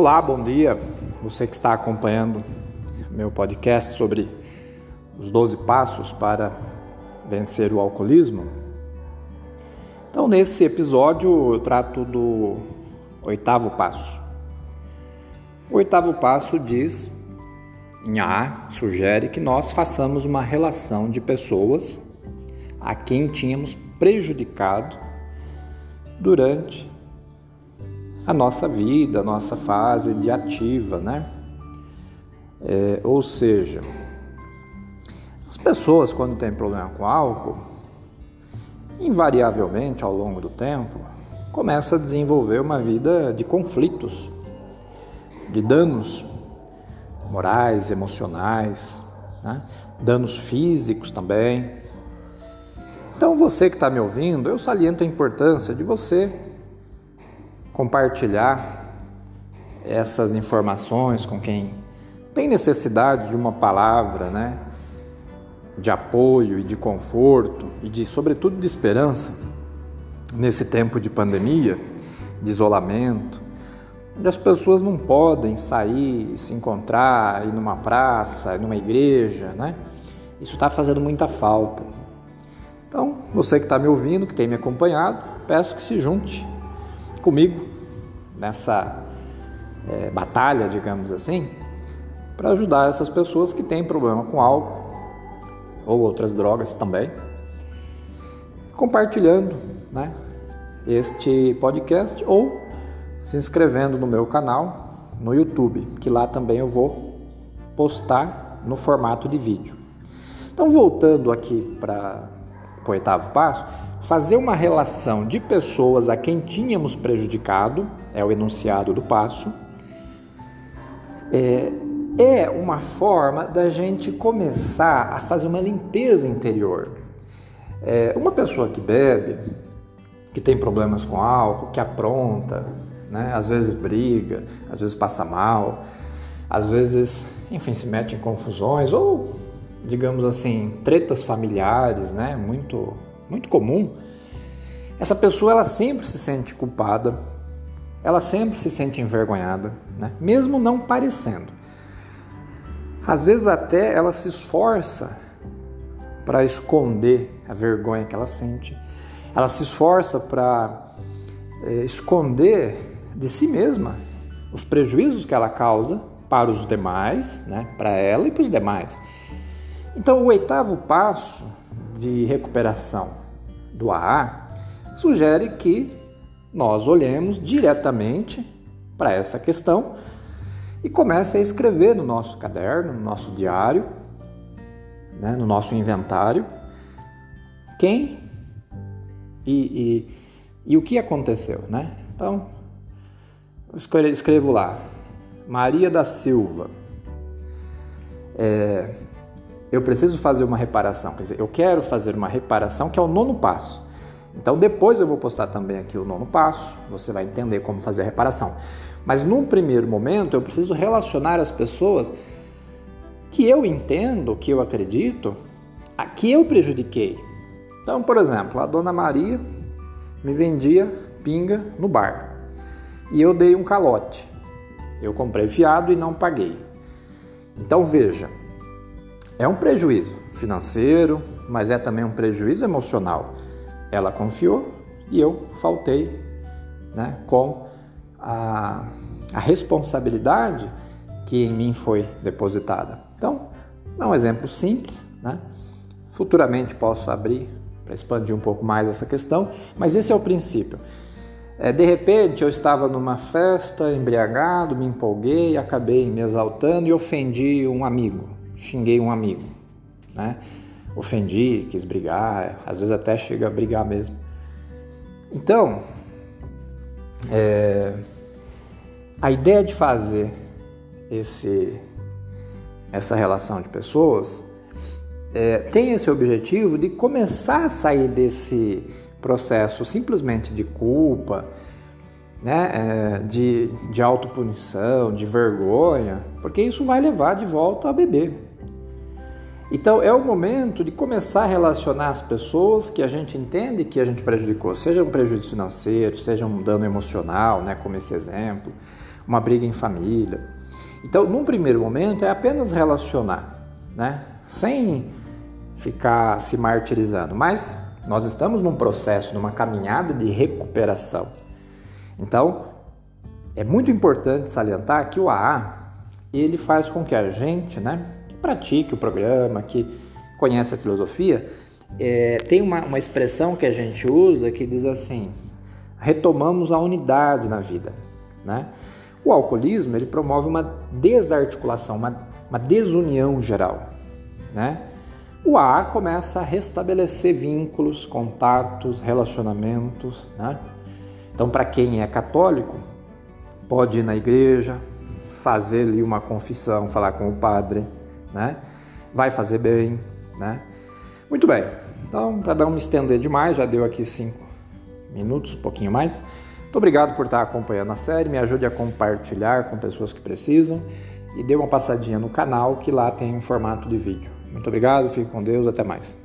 Olá, bom dia. Você que está acompanhando meu podcast sobre os 12 passos para vencer o alcoolismo. Então, nesse episódio, eu trato do oitavo passo. O oitavo passo diz, em A, sugere que nós façamos uma relação de pessoas a quem tínhamos prejudicado durante a nossa vida, a nossa fase de ativa, né? É, ou seja, as pessoas quando têm problema com álcool, invariavelmente ao longo do tempo, começam a desenvolver uma vida de conflitos, de danos morais, emocionais, né? danos físicos também. Então, você que está me ouvindo, eu saliento a importância de você compartilhar essas informações com quem tem necessidade de uma palavra, né? De apoio e de conforto e de, sobretudo, de esperança nesse tempo de pandemia, de isolamento, onde as pessoas não podem sair, se encontrar, ir numa praça, ir numa igreja, né? Isso está fazendo muita falta. Então, você que está me ouvindo, que tem me acompanhado, peço que se junte comigo nessa é, batalha, digamos assim, para ajudar essas pessoas que têm problema com álcool ou outras drogas também, compartilhando né, este podcast ou se inscrevendo no meu canal no YouTube, que lá também eu vou postar no formato de vídeo. Então, voltando aqui para o oitavo passo, fazer uma relação de pessoas a quem tínhamos prejudicado, é o enunciado do passo, é, é uma forma da gente começar a fazer uma limpeza interior. É, uma pessoa que bebe, que tem problemas com álcool, que apronta, né? às vezes briga, às vezes passa mal, às vezes, enfim, se mete em confusões ou, digamos assim, tretas familiares, né? muito muito comum, essa pessoa ela sempre se sente culpada, ela sempre se sente envergonhada, né? mesmo não parecendo. Às vezes até ela se esforça para esconder a vergonha que ela sente, ela se esforça para é, esconder de si mesma os prejuízos que ela causa para os demais, né? para ela e para os demais. Então, o oitavo passo de recuperação do AA sugere que nós olhemos diretamente para essa questão e comece a escrever no nosso caderno, no nosso diário, né, no nosso inventário, quem e, e, e o que aconteceu. Né? Então, escrevo lá, Maria da Silva. É, eu preciso fazer uma reparação. Quer dizer, eu quero fazer uma reparação, que é o nono passo. Então depois eu vou postar também aqui o nono passo, você vai entender como fazer a reparação. Mas num primeiro momento eu preciso relacionar as pessoas que eu entendo, que eu acredito, a que eu prejudiquei. Então, por exemplo, a dona Maria me vendia pinga no bar e eu dei um calote. Eu comprei fiado e não paguei. Então veja, é um prejuízo financeiro, mas é também um prejuízo emocional. Ela confiou e eu faltei né, com a, a responsabilidade que em mim foi depositada. Então, é um exemplo simples, né? Futuramente posso abrir para expandir um pouco mais essa questão, mas esse é o princípio. É, de repente eu estava numa festa, embriagado, me empolguei, acabei me exaltando e ofendi um amigo xinguei um amigo, né? Ofendi, quis brigar, às vezes até chega a brigar mesmo. Então, é, a ideia de fazer esse, essa relação de pessoas é, tem esse objetivo de começar a sair desse processo simplesmente de culpa, né, é, de, de autopunição, de vergonha, porque isso vai levar de volta a beber. Então é o momento de começar a relacionar as pessoas que a gente entende que a gente prejudicou, seja um prejuízo financeiro, seja um dano emocional, né, como esse exemplo, uma briga em família. Então, num primeiro momento, é apenas relacionar, né? Sem ficar se martirizando. Mas nós estamos num processo, numa caminhada de recuperação. Então, é muito importante salientar que o AA ele faz com que a gente, né, pratique o programa, que conhece a filosofia, é, tem uma, uma expressão que a gente usa que diz assim: retomamos a unidade na vida, né? O alcoolismo ele promove uma desarticulação, uma, uma desunião geral, né? O AA começa a restabelecer vínculos, contatos, relacionamentos, né? Então, para quem é católico, pode ir na igreja, fazer ali uma confissão, falar com o padre, né? Vai fazer bem, né? Muito bem. Então, para não me estender demais, já deu aqui cinco minutos, um pouquinho mais. Muito obrigado por estar acompanhando a série. Me ajude a compartilhar com pessoas que precisam e dê uma passadinha no canal que lá tem um formato de vídeo. Muito obrigado, fique com Deus, até mais.